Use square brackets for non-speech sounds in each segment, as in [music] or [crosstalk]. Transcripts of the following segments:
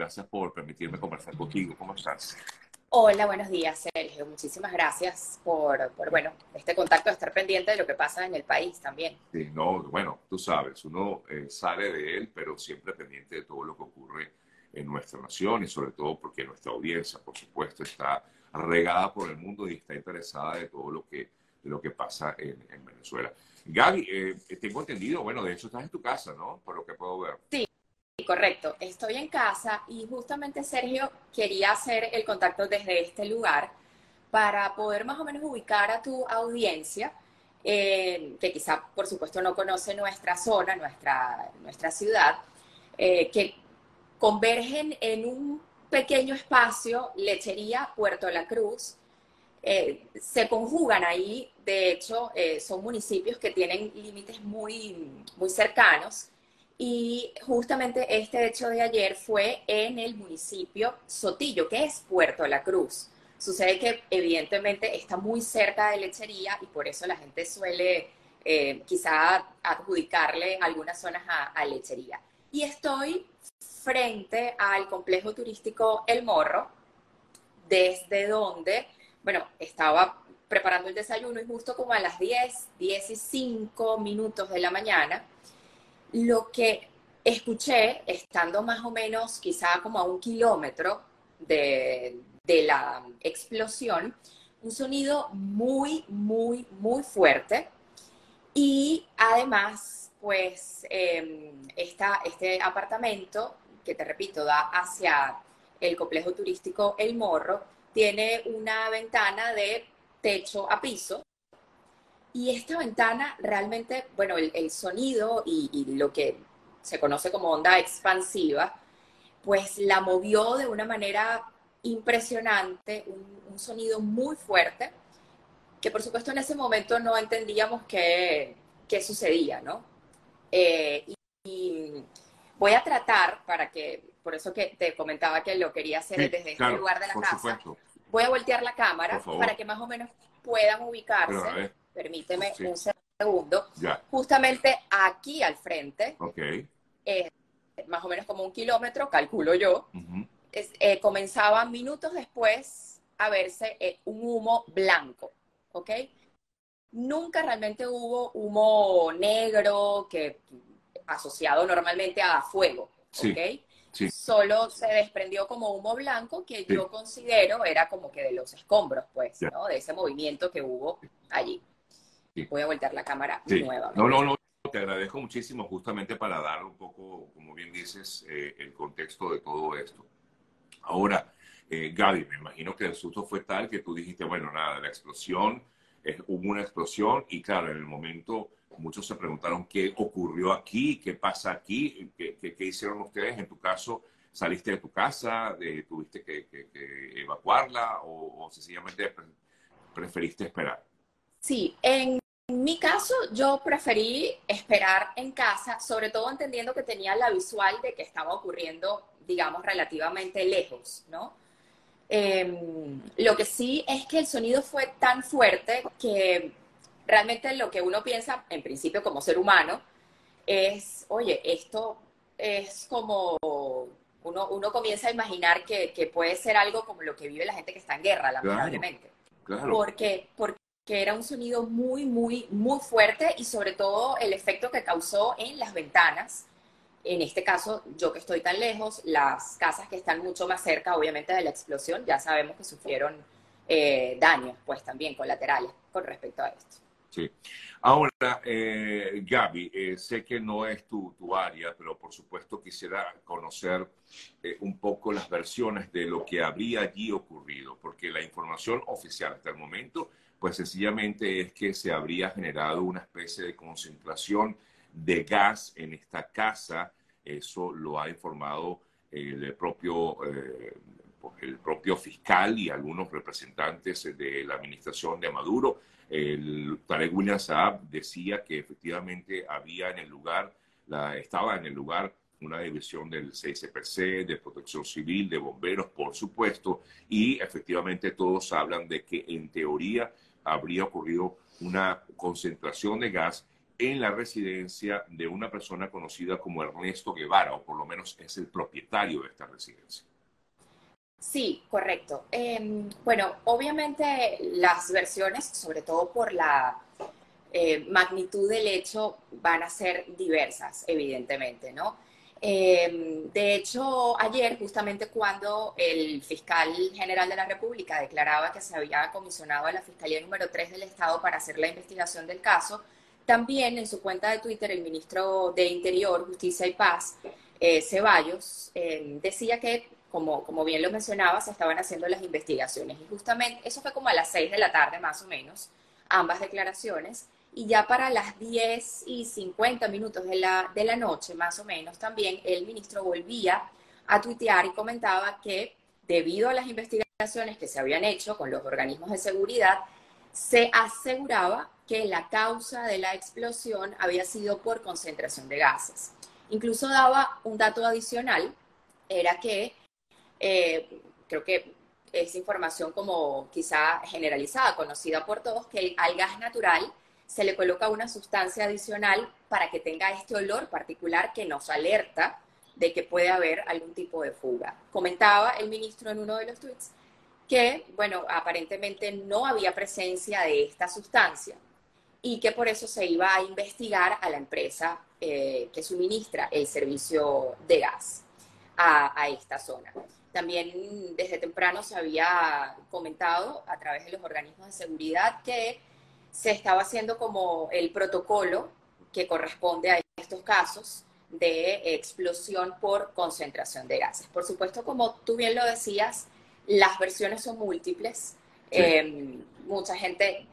Gracias por permitirme conversar contigo. ¿Cómo estás? Hola, buenos días, Sergio. Muchísimas gracias por, por, bueno, este contacto, estar pendiente de lo que pasa en el país también. Sí, no, bueno, tú sabes, uno eh, sale de él, pero siempre pendiente de todo lo que ocurre en nuestra nación y sobre todo porque nuestra audiencia, por supuesto, está regada por el mundo y está interesada de todo lo que, de lo que pasa en, en Venezuela. Gaby, eh, tengo entendido, bueno, de hecho estás en tu casa, ¿no? Por lo que puedo ver. Sí, correcto. Estoy en casa y justamente Sergio quería hacer el contacto desde este lugar para poder más o menos ubicar a tu audiencia, eh, que quizá por supuesto no conoce nuestra zona, nuestra, nuestra ciudad, eh, que convergen en un pequeño espacio, Lechería Puerto La Cruz. Eh, se conjugan ahí, de hecho, son municipios que tienen límites muy, muy cercanos y justamente este hecho de ayer fue en el municipio Sotillo, que es Puerto La Cruz. Sucede que evidentemente está muy cerca de lechería y por eso la gente suele eh, quizá adjudicarle algunas zonas a, lechería. Y estoy frente al complejo turístico El Morro, desde donde, bueno, estaba preparando el desayuno y justo como a las 10, 10 y 5 minutos de la mañana, lo que escuché, estando más o menos quizá como a un kilómetro de, la explosión, un sonido muy, muy, muy fuerte. Y además, pues, em, este apartamento, que te repito, da hacia el complejo turístico El Morro, tiene una ventana de techo a piso y esta ventana realmente, bueno, el, sonido y, lo que se conoce como onda expansiva, pues la movió de una manera impresionante, un, sonido muy fuerte, que por supuesto en ese momento no entendíamos qué, qué sucedía, ¿no? Eh, y, voy a tratar, para que, por eso que te comentaba que lo quería hacer desde este lugar de la casa, voy a voltear la cámara para que más o menos puedan ubicarse permíteme un segundo, justamente aquí al frente, más o menos como un kilómetro, calculo yo, eh, comenzaba minutos después a verse eh, un humo blanco, ¿ok? Nunca realmente hubo humo negro que asociado normalmente a fuego, ¿ok? Solo se desprendió como humo blanco que yo considero era como que de los escombros, pues, ¿no? De ese movimiento que hubo allí. Voy a voltear la cámara nueva. No, no, no, te agradezco muchísimo justamente para dar un poco, como bien dices, eh, el contexto de todo esto. Ahora, eh, Gaby, me imagino que el susto fue tal que tú dijiste, bueno, nada, la explosión, hubo una explosión y claro, en el momento muchos se preguntaron qué ocurrió aquí, qué pasa aquí, qué, qué, hicieron ustedes. En tu caso, ¿saliste de tu casa? ¿Tuviste que, evacuarla o, o sencillamente preferiste esperar? Sí, en mi caso yo preferí esperar en casa, sobre todo entendiendo que tenía la visual de que estaba ocurriendo, digamos, relativamente lejos, ¿no? Em, lo que sí es que el sonido fue tan fuerte que realmente lo que uno piensa, en principio como ser humano, es, oye, esto es como, uno, uno comienza a imaginar que, que, puede ser algo como lo que vive la gente que está en guerra, lamentablemente. Claro, Porque, porque que era un sonido muy, muy, muy fuerte y sobre todo el efecto que causó en las ventanas. En este caso, yo que estoy tan lejos, las casas que están mucho más cerca, obviamente, de la explosión, ya sabemos que sufrieron eh, daños, pues también colaterales con respecto a esto. Sí. Ahora, eh, Gaby, eh, sé que no es tu, área, pero por supuesto quisiera conocer eh, un poco las versiones de lo que habría allí ocurrido, porque la información oficial hasta el momento pues sencillamente es que se habría generado una especie de concentración de gas en esta casa. Eso lo ha informado el propio, eh, el propio fiscal y algunos representantes de la administración de Maduro. El Tarek Saab decía que efectivamente había en el lugar, la, estaba en el lugar una división del CSPC, de protección civil, de bomberos, por supuesto, y efectivamente todos hablan de que en teoría habría ocurrido una concentración de gas en la residencia de una persona conocida como Ernesto Guevara, o por lo menos es el propietario de esta residencia. Sí, correcto. Em, bueno, obviamente las versiones, sobre todo por la eh, magnitud del hecho, van a ser diversas, evidentemente, ¿no? Em, de hecho, ayer, justamente cuando el fiscal general de la República declaraba que se había comisionado a la Fiscalía número 3 del Estado para hacer la investigación del caso, también en su cuenta de Twitter el ministro de Interior, Justicia y Paz, eh, Ceballos, em, decía que, como, como bien lo mencionaba, se estaban haciendo las investigaciones. Y justamente eso fue como a las 6 de la tarde más o menos, ambas declaraciones y ya para las 10 y 50 minutos de la, de la noche, más o menos, también el ministro volvía a tuitear y comentaba que debido a las investigaciones que se habían hecho con los organismos de seguridad, se aseguraba que la causa de la explosión había sido por concentración de gases. Incluso daba un dato adicional, era que, eh, creo que es información como quizá generalizada, conocida por todos, que al gas natural se le coloca una sustancia adicional para que tenga este olor particular que nos alerta de que puede haber algún tipo de fuga. Comentaba el ministro en uno de los tweets que, bueno, aparentemente no había presencia de esta sustancia y que por eso se iba a investigar a la empresa eh, que suministra el servicio de gas a, a esta zona. También desde temprano se había comentado a través de los organismos de seguridad que se estaba haciendo como el protocolo que corresponde a estos casos de explosión por concentración de gases. Por supuesto, como tú bien lo decías, las versiones son múltiples. Em, mucha gente,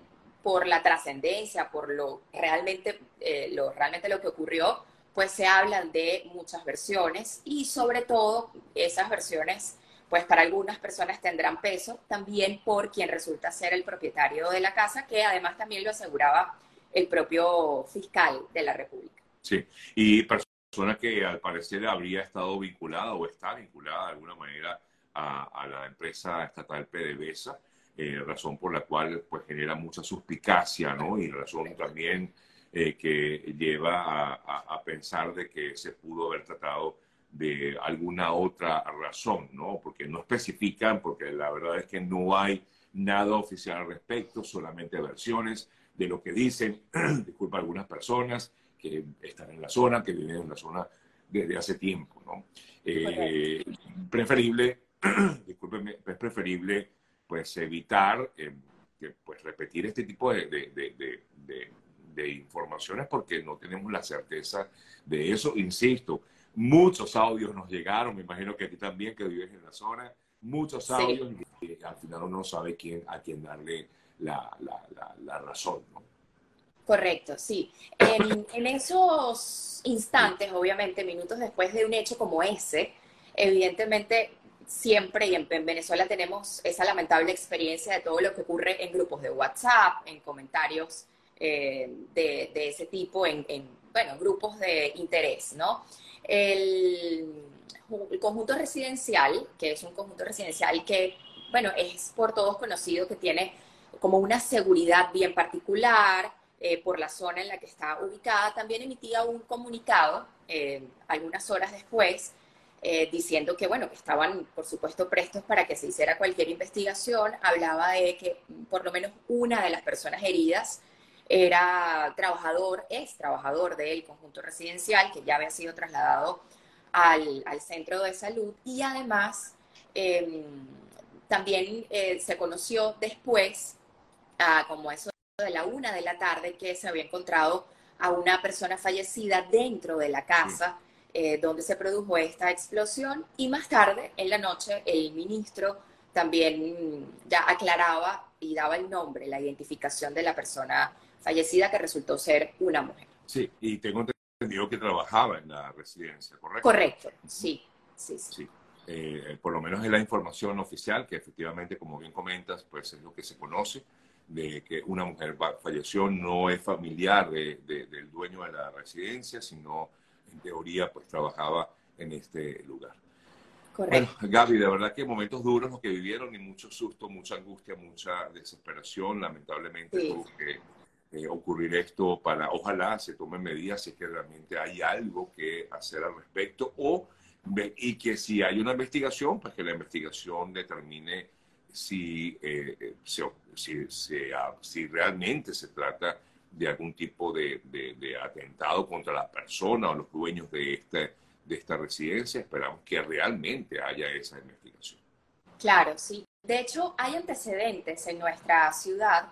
por la trascendencia, por lo realmente, eh, lo realmente lo que ocurrió, pues se hablan de muchas versiones y sobre todo esas versiones pues para algunas personas tendrán peso, también por quien resulta ser el propietario de la casa, que además también lo aseguraba el propio fiscal de la República. Sí, y persona que al parecer habría estado vinculada o está vinculada de alguna manera a, la empresa estatal PDVSA, eh, razón por la cual pues genera mucha suspicacia, ¿no? Y razón también eh, que lleva a pensar de que se pudo haber tratado de alguna otra razón, ¿no? Porque no especifican, porque la verdad es que no hay nada oficial al respecto, solamente versiones de lo que dicen, [clears throat] disculpa, algunas personas que están en la zona, que viven en la zona desde hace tiempo, ¿no? Eh, preferible, [clears throat] discúlpeme, es preferible pues evitar eh, que, pues, repetir este tipo de, de, de informaciones porque no tenemos la certeza de eso, insisto, Muchos audios nos llegaron, me imagino que a ti también, que vives en la zona, muchos audios y, al final uno no sabe quién, a quién darle la, razón. ¿no? Correcto, sí. En, en, esos instantes, obviamente, minutos después de un hecho como ese, evidentemente siempre y en, Venezuela tenemos esa lamentable experiencia de todo lo que ocurre en grupos de WhatsApp, en comentarios eh, de, de, ese tipo, en, en, bueno, grupos de interés, ¿no? el, conjunto residencial, que es un conjunto residencial que, bueno, es por todos conocido que tiene como una seguridad bien particular eh, por la zona en la que está ubicada, también emitía un comunicado eh, algunas horas después eh, diciendo que, bueno, que estaban, por supuesto, prestos para que se hiciera cualquier investigación. Hablaba de que por lo menos una de las personas heridas era trabajador, es trabajador del conjunto residencial, que ya había sido trasladado al, centro de salud. Y además em, también eh, se conoció después, como eso de la una de la tarde, que se había encontrado a una persona fallecida dentro de la casa eh, donde se produjo esta explosión. Y más tarde, en la noche, el ministro también ya aclaraba y daba el nombre, la identificación de la persona fallecida que resultó ser una mujer. Sí, y tengo entendido que trabajaba en la residencia, ¿correcto? Correcto, sí, sí, sí. Eh, por lo menos es la información oficial, que efectivamente, como bien comentas, pues es lo que se conoce, de que una mujer falleció, no es familiar del dueño de la residencia, sino en teoría pues trabajaba en este lugar. Correcto. Bueno, Gaby, de verdad que momentos duros los que vivieron y mucho susto, mucha angustia, mucha desesperación, lamentablemente que eh, ocurrir esto para, ojalá se tomen medidas si es que realmente hay algo que hacer al respecto o y que si hay una investigación, pues que la investigación determine si, eh, si, si, realmente se trata de algún tipo de, de, atentado contra la persona o los dueños de, este, de esta residencia. Esperamos que realmente haya esa investigación. Claro, sí. De hecho, hay antecedentes en nuestra ciudad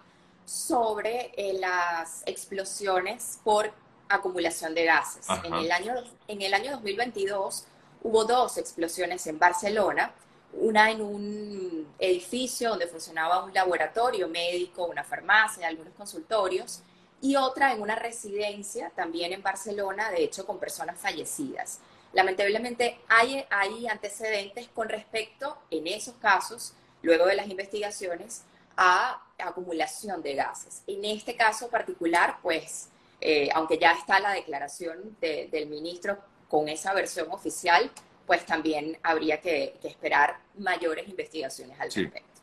sobre eh, las explosiones por acumulación de gases. En el, año, en el año 2022 hubo dos explosiones en Barcelona, una en un edificio donde funcionaba un laboratorio médico, una farmacia, algunos consultorios, y otra en una residencia también en Barcelona, de hecho con personas fallecidas. Lamentablemente hay, hay antecedentes con respecto, en esos casos, luego de las investigaciones, a acumulación de gases. En este caso particular, pues, eh, aunque ya está la declaración del ministro con esa versión oficial, pues también habría que, esperar mayores investigaciones al respecto.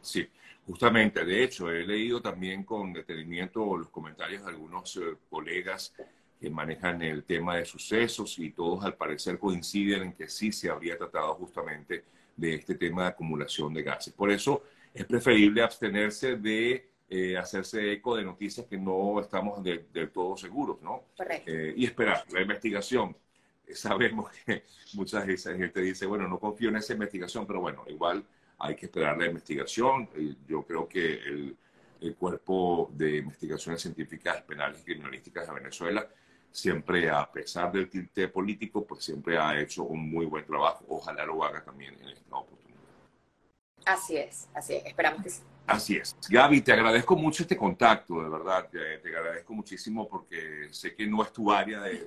Sí, justamente. De hecho, he leído también con detenimiento los comentarios de algunos eh, colegas que manejan el tema de sucesos y todos al parecer coinciden en que sí se habría tratado justamente de este tema de acumulación de gases. Por eso es preferible abstenerse de eh, hacerse eco de noticias que no estamos del todo seguros, ¿no? Correcto. Eh, y esperar la investigación. Sabemos que [laughs] mucha gente dice, bueno, no confío en esa investigación, pero bueno, igual hay que esperar la investigación. Yo creo que el, el Cuerpo de Investigaciones Científicas Penales y Criminalísticas de Venezuela siempre, a pesar del tinte político, pues siempre ha hecho un muy buen trabajo. Ojalá lo haga también en esta oportunidad. Así es, así es. Esperamos que sí. Así es. Gaby, te agradezco mucho este contacto, de verdad. Te, agradezco muchísimo porque sé que no es tu área de,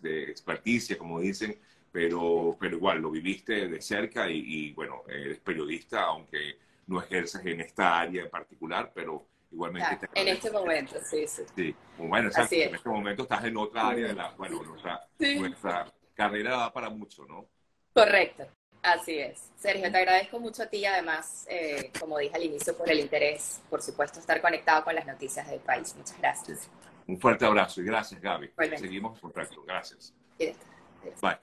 de, experticia, como dicen, pero, pero igual lo viviste de cerca y, bueno, eres periodista, aunque no ejerzas en esta área en particular, pero igualmente... en este momento, sí, sí. Sí, bueno, exacto. En este momento estás en otra área de la... Bueno, nuestra, nuestra carrera da para mucho, ¿no? Correcto. Así es. Sergio, te agradezco mucho a ti, además, eh, como dije al inicio, por el interés, por supuesto, estar conectado con las noticias del país. Muchas gracias. Un fuerte abrazo y gracias, Gaby. Seguimos en contacto. Gracias. Bye.